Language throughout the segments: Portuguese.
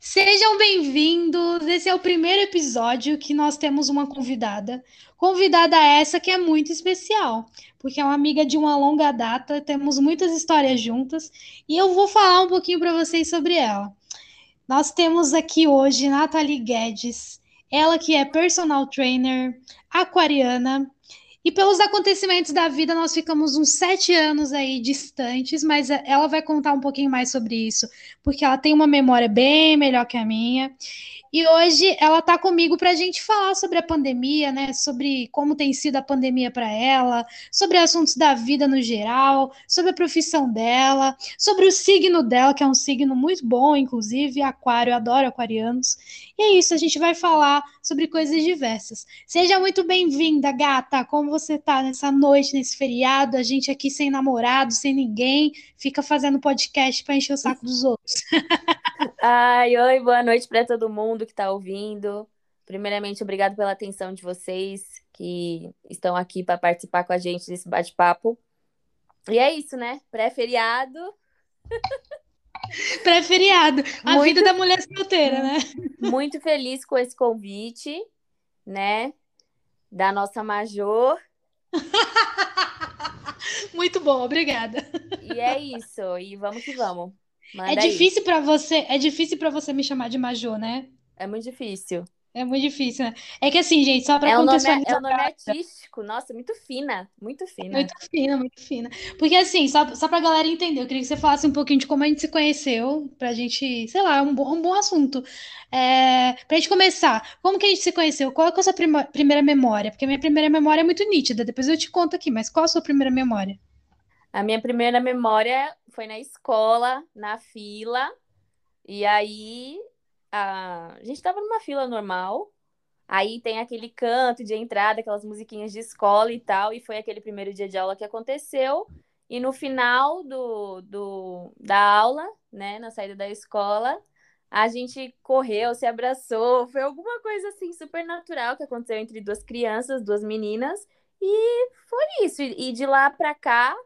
Sejam bem-vindos. Esse é o primeiro episódio que nós temos uma convidada. Convidada essa que é muito especial, porque é uma amiga de uma longa data, temos muitas histórias juntas e eu vou falar um pouquinho para vocês sobre ela. Nós temos aqui hoje Nathalie Guedes, ela que é personal trainer, aquariana, e pelos acontecimentos da vida, nós ficamos uns sete anos aí distantes, mas ela vai contar um pouquinho mais sobre isso, porque ela tem uma memória bem melhor que a minha. E hoje ela está comigo para a gente falar sobre a pandemia, né? Sobre como tem sido a pandemia para ela, sobre assuntos da vida no geral, sobre a profissão dela, sobre o signo dela, que é um signo muito bom, inclusive, aquário, adoro aquarianos. E é isso, a gente vai falar sobre coisas diversas. Seja muito bem-vinda, gata. Como você tá nessa noite, nesse feriado? A gente aqui sem namorado, sem ninguém, fica fazendo podcast para encher o saco dos outros. Ai, oi, boa noite para todo mundo que está ouvindo. Primeiramente, obrigado pela atenção de vocês que estão aqui para participar com a gente desse bate-papo. E é isso, né? Pré-feriado. Pré-feriado. A muito, vida da mulher solteira, né? Muito feliz com esse convite, né? Da nossa Major. muito bom, obrigada. E é isso. E vamos que vamos. Manda é difícil para você, é difícil para você me chamar de Major, né? É muito difícil. É muito difícil, né? É que assim, gente, só para é contextualizar. é o nome artístico, nossa, muito fina, muito fina. Muito fina, muito fina. Porque assim, só, só pra galera entender, eu queria que você falasse um pouquinho de como a gente se conheceu, pra gente, sei lá, é um bom, um bom assunto. É, pra gente começar, como que a gente se conheceu? Qual é a sua prima, primeira memória? Porque a minha primeira memória é muito nítida, depois eu te conto aqui, mas qual a sua primeira memória? A minha primeira memória foi na escola, na fila, e aí a, a gente estava numa fila normal, aí tem aquele canto de entrada, aquelas musiquinhas de escola e tal, e foi aquele primeiro dia de aula que aconteceu, e no final do, do, da aula, né, na saída da escola, a gente correu, se abraçou, foi alguma coisa assim super natural que aconteceu entre duas crianças, duas meninas, e foi isso. E de lá para cá,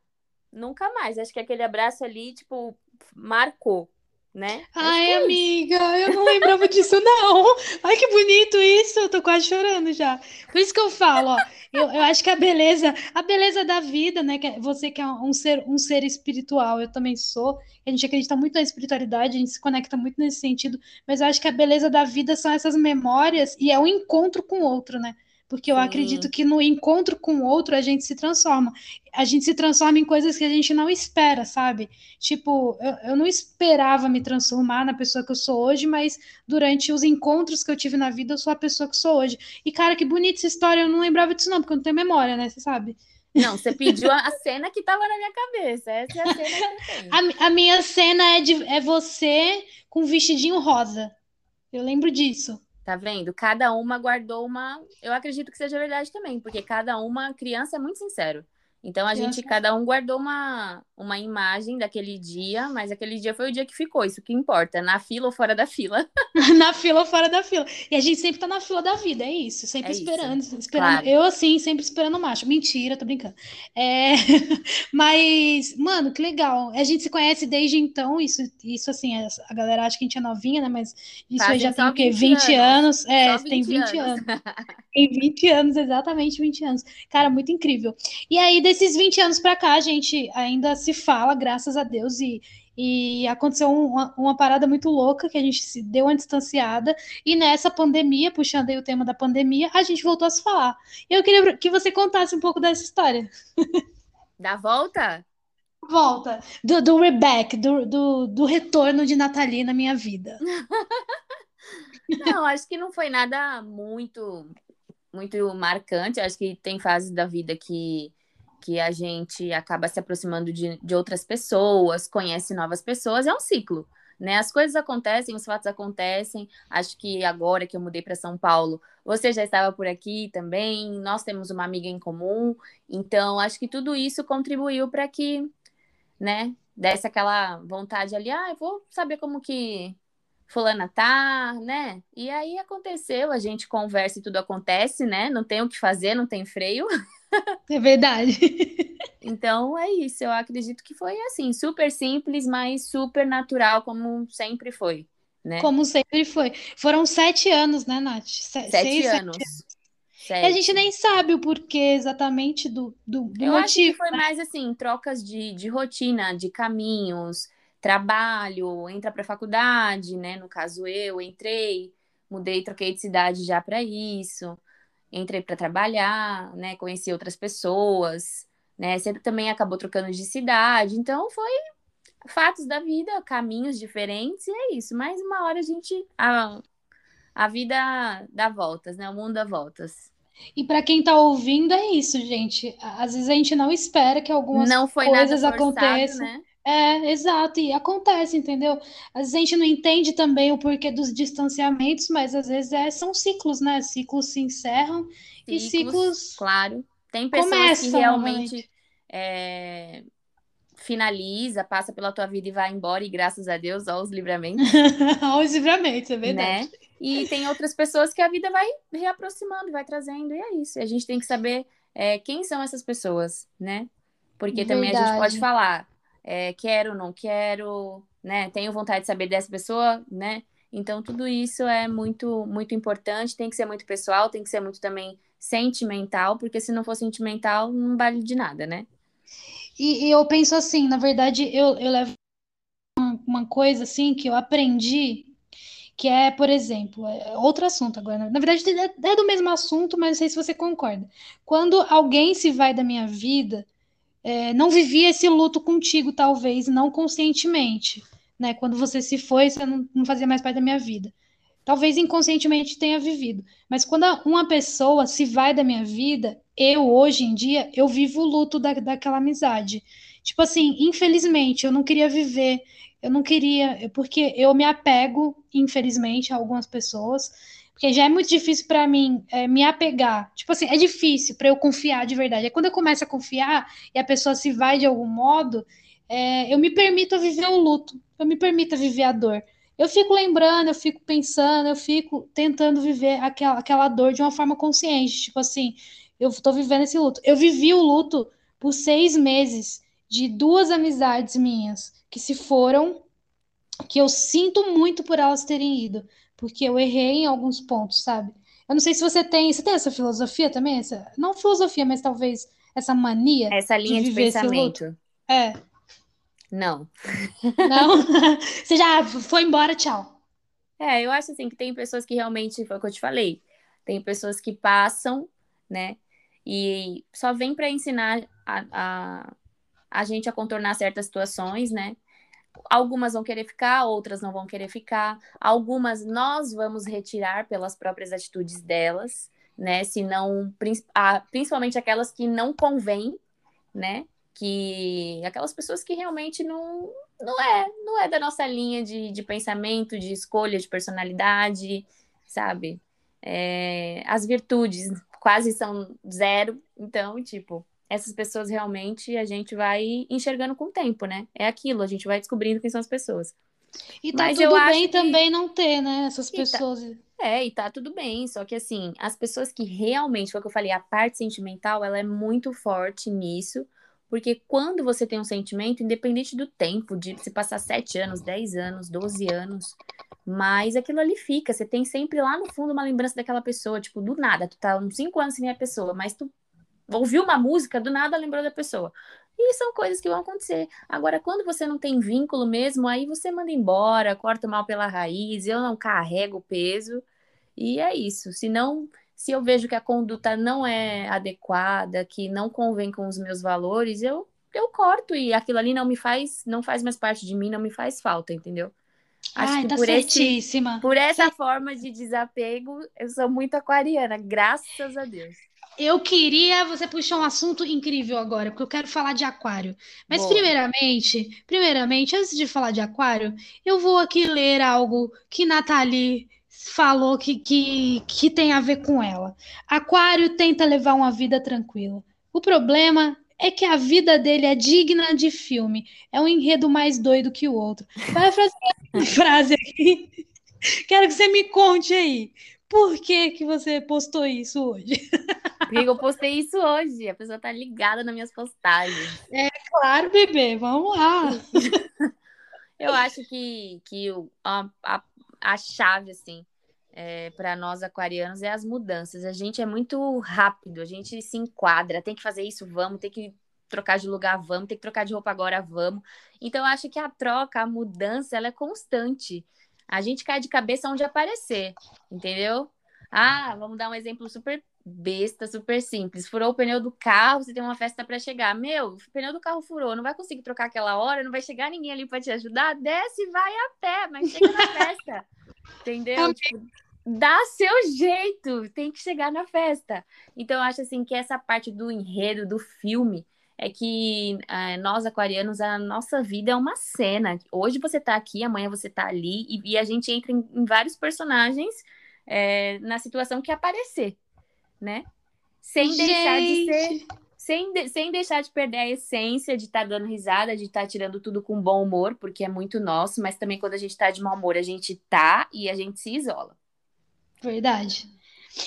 nunca mais. Acho que aquele abraço ali, tipo, marcou, né? Ai, é amiga, eu não lembrava disso, não. Ai, que bonito isso, eu tô quase chorando já. Por isso que eu falo, ó, eu, eu acho que a beleza, a beleza da vida, né? Que é, você que é um ser, um ser espiritual, eu também sou. A gente acredita muito na espiritualidade, a gente se conecta muito nesse sentido, mas eu acho que a beleza da vida são essas memórias e é o encontro com o outro, né? Porque eu Sim. acredito que no encontro com o outro a gente se transforma. A gente se transforma em coisas que a gente não espera, sabe? Tipo, eu, eu não esperava me transformar na pessoa que eu sou hoje, mas durante os encontros que eu tive na vida, eu sou a pessoa que sou hoje. E, cara, que bonita essa história, eu não lembrava disso, não, porque eu não tenho memória, né? Você sabe? Não, você pediu a cena que estava na minha cabeça. Essa é a cena que eu tenho. A, a minha cena é, de, é você com um vestidinho rosa. Eu lembro disso. Tá vendo? Cada uma guardou uma. Eu acredito que seja verdade também, porque cada uma criança é muito sincero. Então a gente, cada um guardou uma, uma imagem daquele dia, mas aquele dia foi o dia que ficou, isso que importa, na fila ou fora da fila. na fila ou fora da fila. E a gente sempre tá na fila da vida, é isso, sempre é esperando, isso. esperando. Claro. Eu assim, sempre esperando o macho. Mentira, tô brincando. É... mas, mano, que legal. A gente se conhece desde então, isso, isso assim, a galera acha que a gente é novinha, né? Mas isso aí já tem o quê? 20, 20 anos. anos. É, 20 tem 20 anos. anos. tem 20 anos, exatamente 20 anos. Cara, muito incrível. E aí, desses 20 anos para cá, a gente ainda se fala, graças a Deus, e, e aconteceu uma, uma, parada muito louca que a gente se deu uma distanciada, e nessa pandemia, puxando aí o tema da pandemia, a gente voltou a se falar. Eu queria que você contasse um pouco dessa história. Da volta? Volta, do, do reback, do, do, do retorno de Nathalie na minha vida. não, acho que não foi nada muito muito marcante. Acho que tem fases da vida que que a gente acaba se aproximando de, de outras pessoas, conhece novas pessoas, é um ciclo. Né? As coisas acontecem, os fatos acontecem. Acho que agora que eu mudei para São Paulo, você já estava por aqui também. Nós temos uma amiga em comum, então acho que tudo isso contribuiu para que, né, desse aquela vontade ali, ah, eu vou saber como que fulana tá, né? E aí aconteceu, a gente conversa e tudo acontece, né? Não tem o que fazer, não tem freio. É verdade. Então é isso, eu acredito que foi assim, super simples, mas super natural, como sempre foi. né? Como sempre foi. Foram sete anos, né, Nath? Se sete seis, anos. Sete. E a gente nem sabe o porquê exatamente do, do, do Eu motivo. acho que foi né? mais assim, trocas de, de rotina, de caminhos, trabalho, entra para faculdade, né? No caso, eu entrei, mudei, troquei de cidade já para isso, entrei para trabalhar, né? Conheci outras pessoas, né? Sempre também acabou trocando de cidade, então foi fatos da vida, caminhos diferentes, e é isso. Mas uma hora a gente. A, a vida dá voltas, né? O mundo dá voltas. E para quem está ouvindo, é isso, gente. Às vezes a gente não espera que algumas não coisas forçado, aconteçam. Né? É, exato, e acontece, entendeu? Às vezes a gente não entende também o porquê dos distanciamentos, mas às vezes é, são ciclos, né? Ciclos se encerram ciclos, e ciclos. Claro. Tem pessoas que realmente é, finaliza, passa pela tua vida e vai embora, e graças a Deus, aos livramentos. aos livramentos, é verdade. Né? E tem outras pessoas que a vida vai reaproximando, vai trazendo, e é isso. E a gente tem que saber é, quem são essas pessoas, né? Porque verdade. também a gente pode falar, é, quero, não quero, né? Tenho vontade de saber dessa pessoa, né? Então, tudo isso é muito, muito importante, tem que ser muito pessoal, tem que ser muito também sentimental, porque se não for sentimental, não vale de nada, né? E, e eu penso assim, na verdade, eu, eu levo uma, coisa assim que eu aprendi, que é, por exemplo, é outro assunto agora. Na verdade, é, é do mesmo assunto, mas não sei se você concorda. Quando alguém se vai da minha vida, é, não vivia esse luto contigo, talvez, não conscientemente. Né? Quando você se foi, você não, não fazia mais parte da minha vida. Talvez inconscientemente tenha vivido. Mas quando uma pessoa se vai da minha vida, eu, hoje em dia, eu vivo o luto da, daquela amizade. Tipo assim, infelizmente, eu não queria viver, eu não queria, porque eu me apego, infelizmente, a algumas pessoas, porque já é muito difícil para mim é, me apegar. Tipo assim, é difícil para eu confiar de verdade. É quando eu começo a confiar e a pessoa se vai de algum modo, é, eu me permito viver o luto, eu me permito viver a dor. Eu fico lembrando, eu fico pensando, eu fico tentando viver aquela, aquela dor de uma forma consciente. Tipo assim, eu estou vivendo esse luto. Eu vivi o luto por seis meses de duas amizades minhas que se foram, que eu sinto muito por elas terem ido, porque eu errei em alguns pontos, sabe? Eu não sei se você tem, você tem essa filosofia também, essa, não filosofia, mas talvez essa mania essa linha de, de pensamento. É. Não. Não? Você já foi embora, tchau. É, eu acho assim que tem pessoas que realmente, foi o que eu te falei, tem pessoas que passam, né? E só vem para ensinar a, a, a gente a contornar certas situações, né? Algumas vão querer ficar, outras não vão querer ficar. Algumas nós vamos retirar pelas próprias atitudes delas, né? Se não, principalmente aquelas que não convêm, né? que aquelas pessoas que realmente não, não é, não é da nossa linha de, de pensamento, de escolha, de personalidade, sabe? É, as virtudes quase são zero, então, tipo, essas pessoas realmente a gente vai enxergando com o tempo, né? É aquilo, a gente vai descobrindo quem são as pessoas. E tá Mas tudo bem que... também não ter, né, essas e tá pessoas. Tá... É, e tá tudo bem, só que assim, as pessoas que realmente, foi o que eu falei, a parte sentimental, ela é muito forte nisso, porque quando você tem um sentimento, independente do tempo, de se passar 7 anos, 10 anos, 12 anos, mas aquilo ali fica. Você tem sempre lá no fundo uma lembrança daquela pessoa, tipo, do nada. Tu tá uns 5 anos sem a pessoa, mas tu ouviu uma música, do nada lembrou da pessoa. E são coisas que vão acontecer. Agora, quando você não tem vínculo mesmo, aí você manda embora, corta mal pela raiz, eu não carrego o peso. E é isso. Se não se eu vejo que a conduta não é adequada, que não convém com os meus valores, eu, eu corto e aquilo ali não me faz, não faz mais parte de mim, não me faz falta, entendeu? Acho Ai, que tá por certíssima. Esse, por essa forma de desapego, eu sou muito aquariana, graças a Deus. Eu queria, você puxou um assunto incrível agora, porque eu quero falar de aquário. Mas Boa. primeiramente, primeiramente, antes de falar de aquário, eu vou aqui ler algo que Nathalie falou que, que, que tem a ver com ela. Aquário tenta levar uma vida tranquila. O problema é que a vida dele é digna de filme. É um enredo mais doido que o outro. Vai fazer frase aqui. Quero que você me conte aí. Por que, que você postou isso hoje? Por que eu postei isso hoje? A pessoa tá ligada nas minhas postagens. É claro, bebê. Vamos lá. Eu acho que, que a, a a chave, assim, é, para nós aquarianos é as mudanças. A gente é muito rápido, a gente se enquadra, tem que fazer isso, vamos, tem que trocar de lugar, vamos, tem que trocar de roupa agora, vamos. Então, eu acho que a troca, a mudança, ela é constante. A gente cai de cabeça onde aparecer, entendeu? Ah, vamos dar um exemplo super besta, super simples. Furou o pneu do carro, você tem uma festa para chegar. Meu, o pneu do carro furou, não vai conseguir trocar aquela hora, não vai chegar ninguém ali para te ajudar. Desce e vai a pé, mas chega na festa. Entendeu? Tipo, dá seu jeito, tem que chegar na festa. Então, eu acho assim que essa parte do enredo, do filme, é que é, nós aquarianos, a nossa vida é uma cena. Hoje você tá aqui, amanhã você tá ali, e, e a gente entra em, em vários personagens é, na situação que aparecer né? Sem Gente. deixar de ser. Sem, de, sem deixar de perder a essência de estar tá dando risada, de estar tá tirando tudo com bom humor, porque é muito nosso, mas também quando a gente está de mau humor, a gente tá e a gente se isola. Verdade.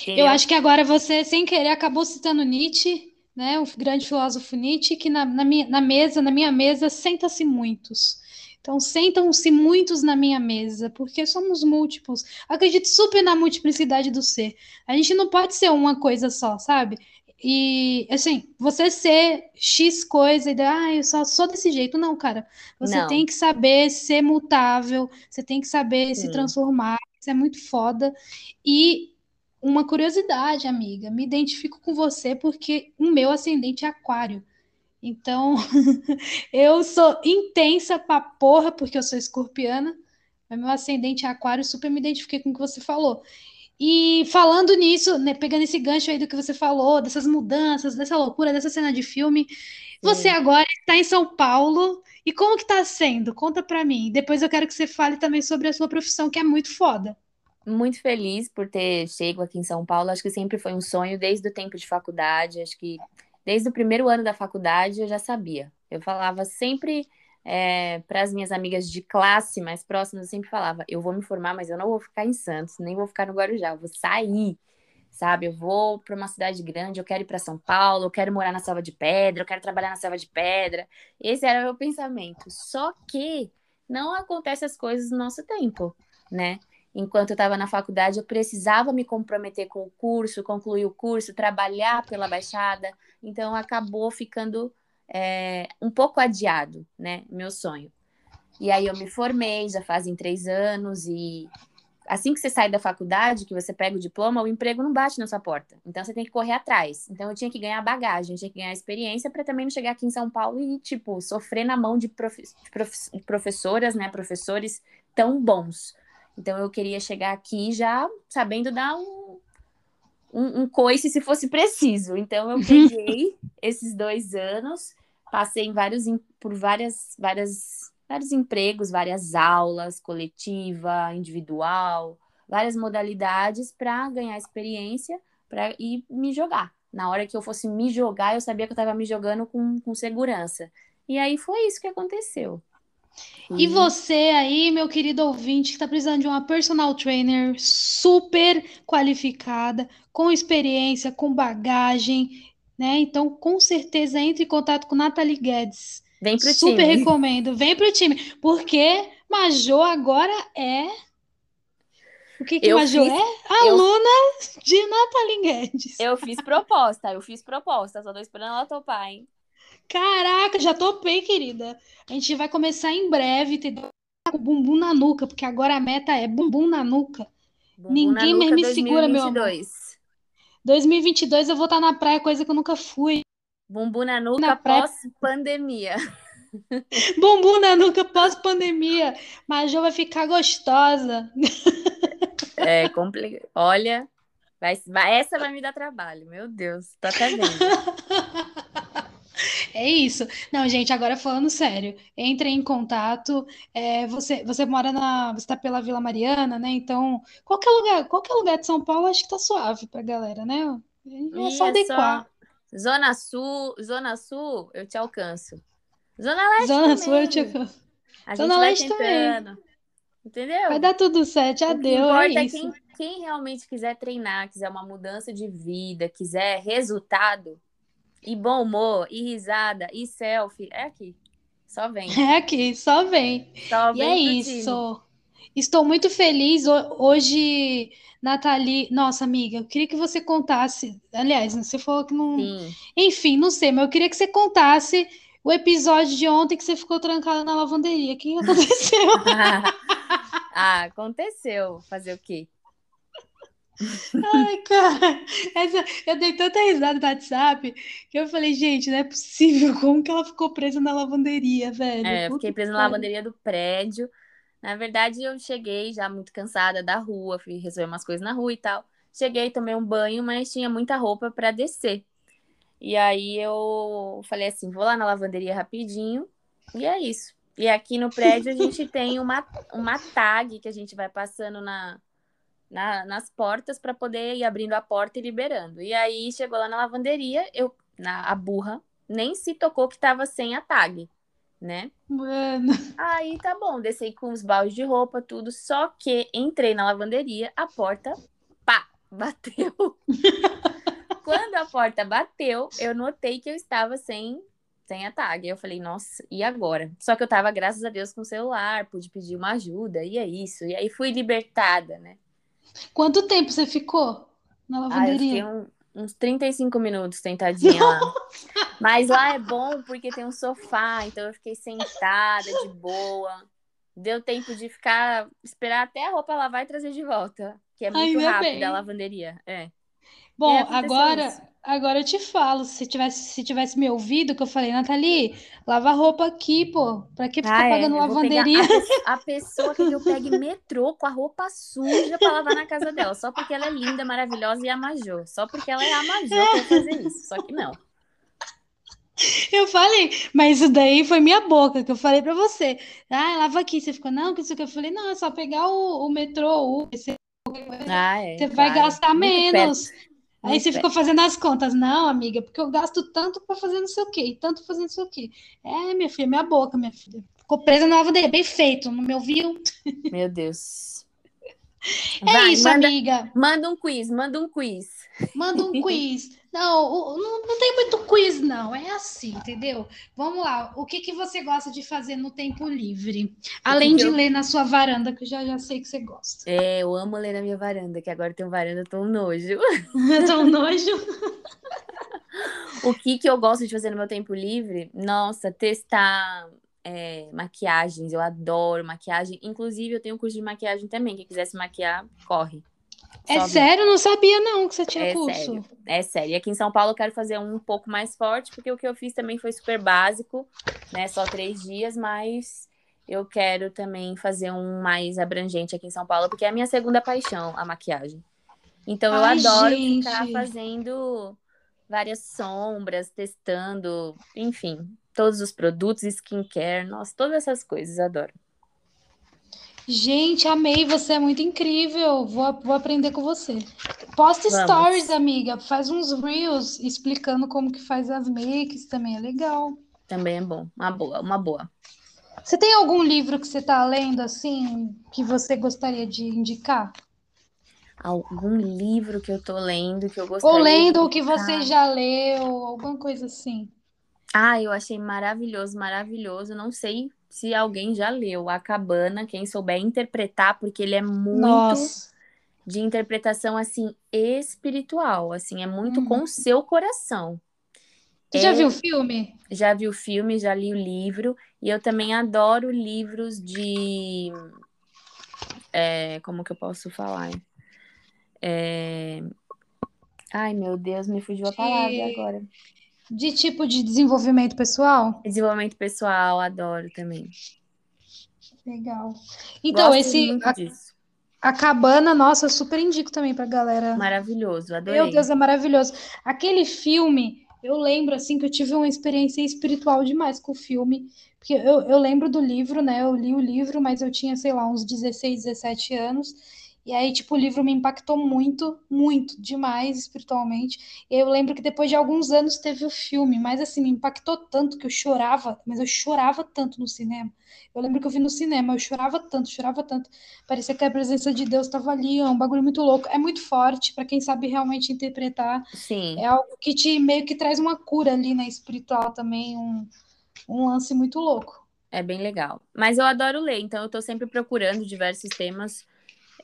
Entendeu? Eu acho que agora você, sem querer, acabou citando Nietzsche, né? O grande filósofo Nietzsche, que na, na, minha, na mesa, na minha mesa, senta-se muitos. Então, sentam-se muitos na minha mesa, porque somos múltiplos. Acredito super na multiplicidade do ser. A gente não pode ser uma coisa só, sabe? E, assim, você ser X coisa e, ah, eu só sou desse jeito. Não, cara. Você não. tem que saber ser mutável, você tem que saber se transformar. Isso é muito foda. E uma curiosidade, amiga, me identifico com você porque o meu ascendente é aquário. Então, eu sou intensa pra porra, porque eu sou escorpiana, mas meu ascendente é aquário, super me identifiquei com o que você falou. E falando nisso, né, pegando esse gancho aí do que você falou, dessas mudanças, dessa loucura, dessa cena de filme, Sim. você agora está em São Paulo, e como que está sendo? Conta para mim. Depois eu quero que você fale também sobre a sua profissão, que é muito foda. Muito feliz por ter chego aqui em São Paulo. Acho que sempre foi um sonho desde o tempo de faculdade. Acho que Desde o primeiro ano da faculdade eu já sabia. Eu falava sempre é, para as minhas amigas de classe mais próximas, eu sempre falava: eu vou me formar, mas eu não vou ficar em Santos, nem vou ficar no Guarujá, eu vou sair, sabe? Eu vou para uma cidade grande, eu quero ir para São Paulo, eu quero morar na Selva de Pedra, eu quero trabalhar na Selva de Pedra. Esse era o meu pensamento. Só que não acontece as coisas no nosso tempo, né? Enquanto eu estava na faculdade, eu precisava me comprometer com o curso, concluir o curso, trabalhar pela Baixada, então acabou ficando é, um pouco adiado, né, meu sonho. E aí eu me formei, já fazem três anos, e assim que você sai da faculdade, que você pega o diploma, o emprego não bate na sua porta. Então você tem que correr atrás. Então eu tinha que ganhar bagagem, tinha que ganhar experiência para também não chegar aqui em São Paulo e, tipo, sofrer na mão de, prof... de professoras, né, professores tão bons então eu queria chegar aqui já sabendo dar um, um, um coice se fosse preciso. Então eu peguei esses dois anos, passei em vários, por várias, várias, vários empregos, várias aulas, coletiva, individual, várias modalidades para ganhar experiência para ir me jogar. Na hora que eu fosse me jogar, eu sabia que eu estava me jogando com, com segurança. E aí foi isso que aconteceu. E você aí, meu querido ouvinte, que está precisando de uma personal trainer super qualificada, com experiência, com bagagem, né? Então, com certeza, entre em contato com Nathalie Guedes. Vem pro super time. recomendo. Vem pro time. Porque Majô agora é. O que, que eu Majô fiz... é? Aluna eu... de Nathalie Guedes. Eu fiz proposta, eu fiz proposta, só tô esperando ela topar, hein? Caraca, já topei, querida. A gente vai começar em breve, ter o bumbum na nuca, porque agora a meta é bumbum na nuca. Bumbum Ninguém na nuca, me 2022. segura, meu amor. 2022 eu vou estar na praia, coisa que eu nunca fui. Bumbum na nuca na pós-pandemia. Bumbum na nuca pós-pandemia. Mas já vai ficar gostosa. É complicado. Olha, vai, vai, essa vai me dar trabalho. Meu Deus, tô até vendo. É isso. Não, gente, agora falando sério, entre em contato. É, você, você mora na. Você está pela Vila Mariana, né? Então, qualquer lugar, qualquer lugar de São Paulo, acho que tá suave pra galera, né? É só adequar. Só... Zona Sul, Zona Sul, eu te alcanço. Zona Leste. Zona também. Sul, eu te alcanço. A Zona Leste também. Entendeu? Vai dar tudo certo, já deu. É isso. Quem, quem realmente quiser treinar, quiser uma mudança de vida, quiser resultado, e bom humor, e risada, e selfie. É aqui. Só vem. É aqui, só vem. Só vem e é isso. Time. Estou muito feliz hoje, Nathalie. Nossa, amiga, eu queria que você contasse. Aliás, você falou que não. Sim. Enfim, não sei, mas eu queria que você contasse o episódio de ontem que você ficou trancada na lavanderia. O que aconteceu? ah, aconteceu. Fazer o quê? Ai, cara, essa, eu dei tanta risada no WhatsApp que eu falei, gente, não é possível. Como que ela ficou presa na lavanderia, velho? É, eu fiquei presa na lavanderia do prédio. Na verdade, eu cheguei já muito cansada da rua, fui resolver umas coisas na rua e tal. Cheguei, tomei um banho, mas tinha muita roupa para descer. E aí eu falei assim, vou lá na lavanderia rapidinho. E é isso. E aqui no prédio a gente tem uma, uma tag que a gente vai passando na, na, nas portas para poder ir abrindo a porta e liberando. E aí chegou lá na lavanderia, eu, na a burra, nem se tocou que tava sem a tag, né? Mano. Aí tá bom, desci com os baldes de roupa, tudo, só que entrei na lavanderia, a porta, pá, bateu. Quando a porta bateu, eu notei que eu estava sem sem a tag. Eu falei, nossa, e agora? Só que eu tava, graças a Deus, com o celular, pude pedir uma ajuda, e é isso. E aí fui libertada, né? Quanto tempo você ficou na lavanderia? Ah, eu fiquei um, uns 35 minutos tentadinha lá. Mas lá é bom porque tem um sofá, então eu fiquei sentada de boa. Deu tempo de ficar, esperar até a roupa lavar e trazer de volta. Que é muito Ainda rápido bem. a lavanderia. É. Bom, agora, isso. Agora eu te falo, se tivesse, se tivesse me ouvido, que eu falei, Nathalie, lava a roupa aqui, pô. Pra que ficar ah, é, pagando lavanderia? A, a, pessoa que eu pegue metrô com a roupa suja pra lavar na casa dela, só porque ela é linda, maravilhosa e amajou. Só porque ela é amajou pra fazer isso. Só que não. Eu falei, mas isso daí foi minha boca que eu falei pra você. Ah, lava aqui. Você ficou, não, que isso que eu falei, não, é só pegar o, o metrô, o, você, ah, é, você claro. vai gastar Muito menos. Perto. Aí você ficou fazendo as contas. Não, amiga, porque eu gasto tanto para fazer não sei o quê, e tanto fazendo não sei o quê. É, minha filha, minha boca, minha filha. Ficou presa na lavanderia. Bem feito, não me ouviu? Meu Deus. É Vai, isso, manda, amiga. Manda um quiz, manda um quiz. Manda um quiz. Não, não, não tem muito quiz, não. É assim, entendeu? Vamos lá. O que, que você gosta de fazer no tempo livre? Além de eu... ler na sua varanda, que eu já, já sei que você gosta. É, eu amo ler na minha varanda, que agora tem um varanda tão nojo. tão nojo? o que, que eu gosto de fazer no meu tempo livre? Nossa, testar é, maquiagens. Eu adoro maquiagem. Inclusive, eu tenho um curso de maquiagem também. Quem quiser se maquiar, corre. É Sobe. sério? Não sabia não que você tinha é curso. Sério. É sério. E aqui em São Paulo eu quero fazer um pouco mais forte, porque o que eu fiz também foi super básico, né? Só três dias, mas eu quero também fazer um mais abrangente aqui em São Paulo, porque é a minha segunda paixão, a maquiagem. Então eu Ai, adoro gente. ficar fazendo várias sombras, testando, enfim, todos os produtos, skincare, nossa, todas essas coisas, adoro. Gente, amei, você é muito incrível. Vou, vou aprender com você. Posta Vamos. stories, amiga. Faz uns reels explicando como que faz as makes, também é legal. Também é bom, uma boa, uma boa. Você tem algum livro que você está lendo assim que você gostaria de indicar? Algum livro que eu tô lendo que eu gostaria Ou lendo o que você já leu, alguma coisa assim. Ah, eu achei maravilhoso, maravilhoso. Não sei se alguém já leu A Cabana, quem souber interpretar, porque ele é muito Nossa. de interpretação assim espiritual, assim, é muito com o uhum. seu coração. Você é... já viu o filme? Já vi o filme, já li o livro, e eu também adoro livros de é, como que eu posso falar? É... Ai, meu Deus, me fugiu a palavra agora. De tipo de desenvolvimento pessoal? Desenvolvimento pessoal, adoro também. Legal. Então, Gosto esse. A, a, cabana, nossa, super indico também pra galera. Maravilhoso, adorei. Meu Deus, é maravilhoso. Aquele filme, eu lembro assim que eu tive uma experiência espiritual demais com o filme. Porque eu, eu lembro do livro, né? Eu li o livro, mas eu tinha, sei lá, uns 16, 17 anos. E aí, tipo, o livro me impactou muito, muito, demais espiritualmente. E eu lembro que depois de alguns anos teve o filme, mas assim, me impactou tanto que eu chorava, mas eu chorava tanto no cinema. Eu lembro que eu vi no cinema, eu chorava tanto, chorava tanto. Parecia que a presença de Deus estava ali, é um bagulho muito louco. É muito forte, para quem sabe realmente interpretar. Sim. É algo que te meio que traz uma cura ali na né, espiritual também, um, um lance muito louco. É bem legal. Mas eu adoro ler, então eu tô sempre procurando diversos temas.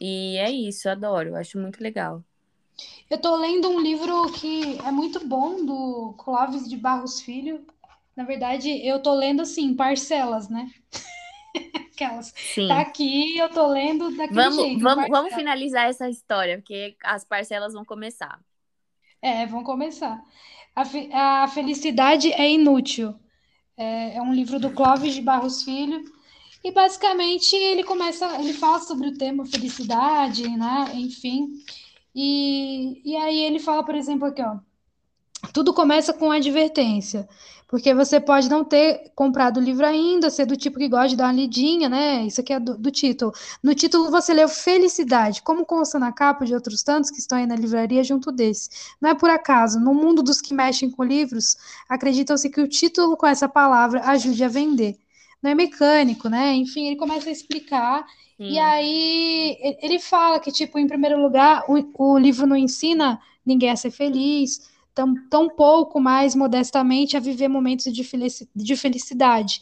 E é isso, adoro, acho muito legal. Eu tô lendo um livro que é muito bom, do Clóvis de Barros Filho. Na verdade, eu tô lendo assim, parcelas, né? Aquelas. Sim. Tá aqui, eu tô lendo daquele Vamos, jeito. vamos, vamos finalizar essa história, porque as parcelas vão começar. É, vamos começar. A, fe- a Felicidade é Inútil. É, é um livro do Clóvis de Barros Filho. E basicamente ele começa, ele fala sobre o tema felicidade, né? Enfim. E, e aí ele fala, por exemplo, aqui, ó. Tudo começa com advertência, porque você pode não ter comprado o livro ainda, ser do tipo que gosta de dar uma lidinha, né? Isso aqui é do, do título. No título você leu Felicidade, como consta na capa de outros tantos que estão aí na livraria junto desse. Não é por acaso, no mundo dos que mexem com livros, acreditam-se que o título com essa palavra ajude a vender. Não é mecânico, né? Enfim, ele começa a explicar e aí ele fala que, tipo, em primeiro lugar, o, o livro não ensina ninguém a ser feliz, tão, tão pouco mais modestamente a viver momentos de, felici- de felicidade.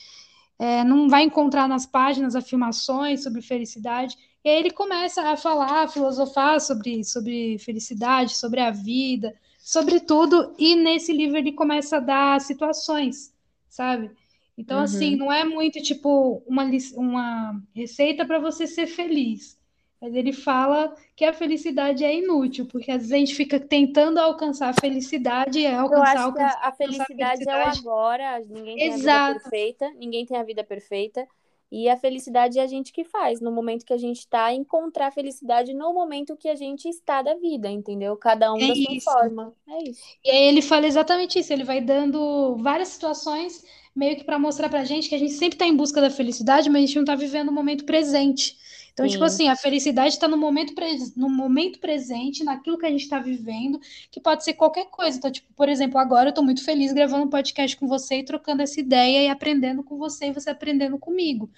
É, não vai encontrar nas páginas afirmações sobre felicidade. E aí ele começa a falar, a filosofar sobre, sobre felicidade, sobre a vida, sobre tudo, e nesse livro ele começa a dar situações, sabe? Então, assim, Uhum. não é muito tipo uma, uma receita para você ser feliz. Mas ele fala que a felicidade é inútil, porque às vezes a gente fica tentando alcançar a felicidade, é Eu alcançar, acho que a, alcançar, a alcançar a felicidade é o felicidade. agora, ninguém tem a vida Exato. perfeita, ninguém tem a vida perfeita. E a felicidade é a gente que faz, no momento que a gente tá, encontrar a felicidade no momento que a gente está da vida, entendeu? Cada um É da sua isso. forma. É isso. E aí ele fala exatamente isso, ele vai dando várias situações meio que para mostrar pra gente que a gente sempre está em busca da felicidade, mas a gente não está vivendo o momento presente. Então, tipo Sim. assim, a felicidade está no momento, no momento presente, naquilo que a gente está vivendo, que pode ser qualquer coisa. Então, tipo, por exemplo, agora eu estou muito feliz gravando um podcast com você e trocando essa ideia e aprendendo com você e você aprendendo comigo.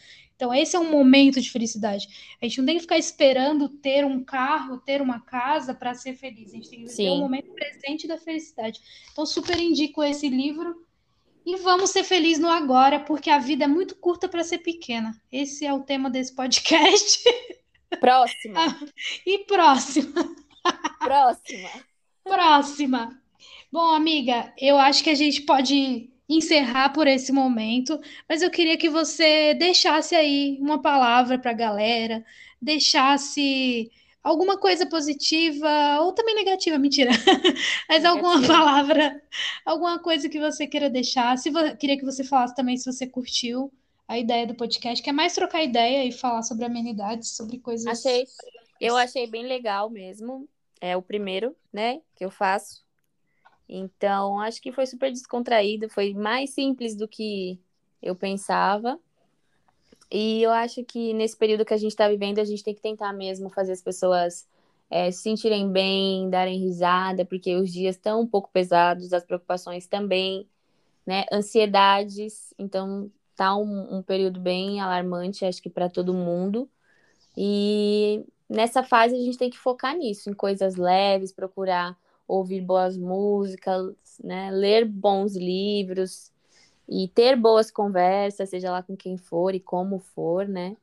Então, esse é um momento de felicidade. A gente não tem que ficar esperando ter um carro, ter uma casa para ser feliz. A gente tem que viver o Sim. momento presente da felicidade. Então, super indico esse livro. E vamos ser felizes no agora, porque a vida é muito curta para ser pequena. Esse é o tema desse podcast. Próxima. E próximo, Próxima. próxima. Bom, amiga, eu acho que a gente pode encerrar por esse momento, mas eu queria que você deixasse aí uma palavra para a galera, deixasse alguma coisa positiva ou também negativa, mentira. Mas alguma palavra, alguma coisa que você queira deixar. Se vo- queria que você falasse também se você curtiu a ideia do podcast, que é mais trocar ideia e falar sobre amenidades, sobre coisas. Achei, eu achei bem legal mesmo. É o primeiro, né, que eu faço. Então, acho que foi super descontraído, foi mais simples do que eu pensava. E eu acho que nesse período que a gente está vivendo, a gente tem que tentar mesmo fazer as pessoas é, se sentirem bem, darem risada, porque os dias estão um pouco pesados, as preocupações também, né? Ansiedades, então tá um, um período bem alarmante, acho que para todo mundo. E nessa fase a gente tem que focar nisso, em coisas leves, procurar ouvir boas músicas, né? Ler bons livros e ter boas conversas, seja lá com quem for e como for, né?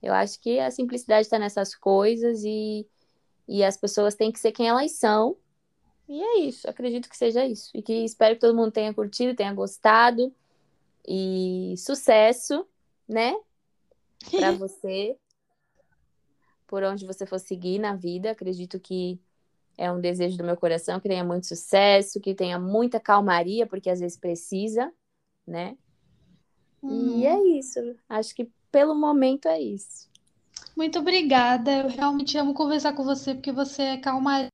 Eu acho que a simplicidade está nessas coisas e, e as pessoas têm que ser quem elas são. E é isso, acredito que seja isso. E que espero que todo mundo tenha curtido, tenha gostado. E sucesso, né? Para você, por onde você for seguir na vida. Acredito que é um desejo do meu coração que tenha muito sucesso, que tenha muita calmaria, porque às vezes precisa, né? Uhum. E é isso. Acho que pelo momento é isso. Muito obrigada. Eu realmente amo conversar com você, porque você é calma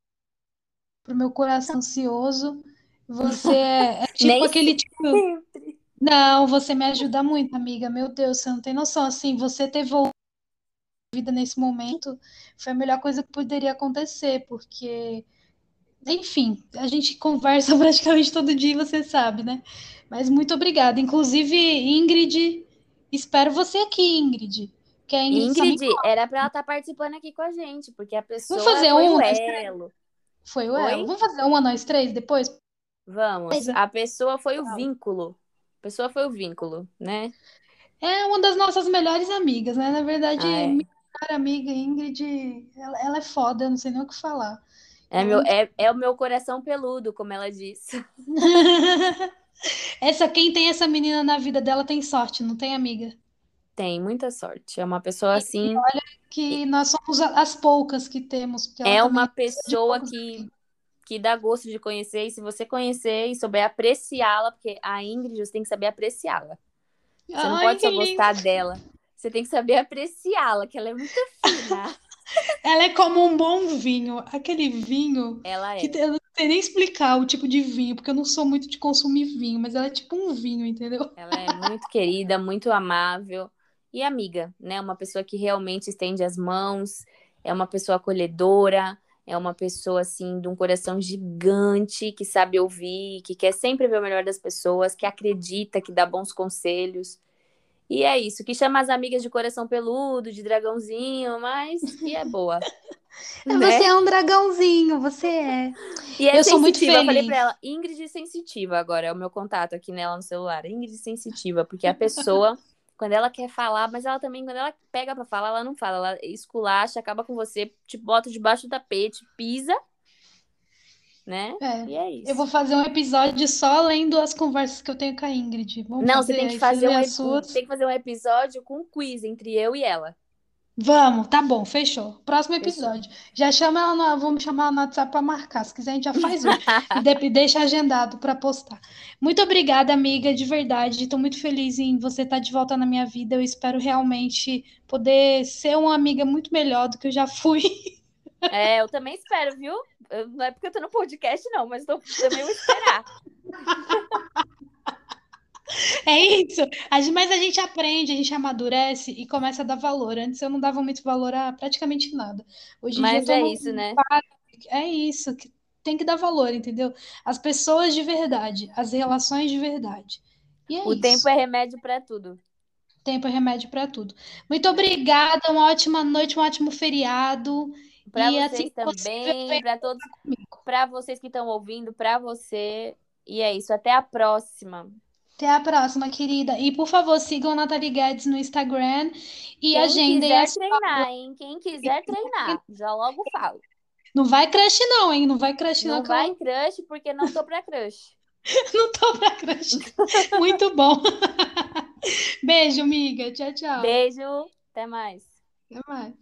pro meu coração ansioso. Você é, é tipo aquele tipo. sempre. Não, você me ajuda muito, amiga. Meu Deus, você não tem noção. Assim, você ter voltado vida nesse momento foi a melhor coisa que poderia acontecer, porque, enfim, a gente conversa praticamente todo dia, você sabe, né? Mas muito obrigada. Inclusive, Ingrid, espero você aqui, Ingrid. Que Ingrid Ingrid, era pra ela estar participando aqui com a gente, porque a pessoa Vamos fazer foi um, o elo. Foi o Oi? elo. Vamos fazer uma, nós três, depois? Vamos. A pessoa foi o Fala. vínculo. A pessoa foi o vínculo, né? É uma das nossas melhores amigas, né? Na verdade, Ah, é. minha melhor amiga Ingrid, ela, ela é foda, eu não sei nem o que falar. É, meu, é, é o meu coração peludo, como ela disse. Essa, quem tem essa menina na vida dela tem sorte, não tem amiga. Tem muita sorte. É uma pessoa E, e assim. olha que nós somos as poucas que temos, É uma é pessoa que, que dá gosto de conhecer. E se você conhecer e souber apreciá-la, porque a Ingrid, você tem que saber apreciá-la. Você não Ai, pode que só lindo. gostar dela. Você tem que saber apreciá-la, que ela é muito fina. Ela é como um bom vinho, aquele vinho Ela que é. eu não sei nem explicar o tipo de vinho, porque eu não sou muito de consumir vinho, mas ela é tipo um vinho, entendeu? Ela é muito querida, muito amável e amiga, né? Uma pessoa que realmente estende as mãos, é uma pessoa acolhedora, é uma pessoa assim de um coração gigante, que sabe ouvir, que quer sempre ver o melhor das pessoas, que acredita, que dá bons conselhos. E é isso, que chama as amigas de coração peludo, de dragãozinho, mas que é boa, É, né? Você é um dragãozinho, você é. E é Eu sou muito sensitiva. Eu falei pra feliz. ela, Ingrid sensitiva agora, é o meu contato aqui nela no celular. Ingrid sensitiva, porque a pessoa, quando ela quer falar, mas ela também, quando ela pega pra falar, ela não fala. Ela esculacha, acaba com você, te bota debaixo do tapete, pisa, né? É. E é Eu vou isso. fazer um episódio só lendo as conversas que eu tenho com a Ingrid. Vamos Não, você tem que fazer um, suas. tem que fazer um episódio com um quiz entre eu e ela. Vamos, tá bom, fechou. Próximo Fechou. episódio. Já chama ela, no, vamos chamar ela no WhatsApp para marcar. Se quiser, a gente já faz hoje. E de- deixa agendado para postar. Muito obrigada, amiga, de verdade. Estou muito feliz em você estar de volta na minha vida. Eu espero realmente poder ser uma amiga muito melhor do que eu já fui. É, eu também espero, viu? Eu- não é porque eu tô no podcast, não, mas tô, também vou esperar. É isso. Mas a gente aprende, a gente amadurece e começa a dar valor. Antes eu não dava muito valor a praticamente nada. Hoje em dia eu Mas tô é no- isso, né? É isso, que tem que dar valor, entendeu? As pessoas de verdade, as relações de verdade. E é O isso. tempo é remédio pra tudo. Tempo é remédio para tudo. Muito obrigada, uma ótima noite, um ótimo feriado. Pra E vocês assim também, pra todos, pra vocês que estão ouvindo, pra você. E é isso, até a próxima. Até a próxima, querida. E por favor, sigam a Nathalie Guedes no Instagram e Quem agendem quiser as. treinar, hein? Quem quiser treinar, já logo falo. Não vai crush, não, hein? Não vai crush, não, Não que eu vai crush, porque não tô pra crush. não tô pra crush. Muito bom. Beijo, amiga. Tchau, tchau. Beijo, até mais. Até mais.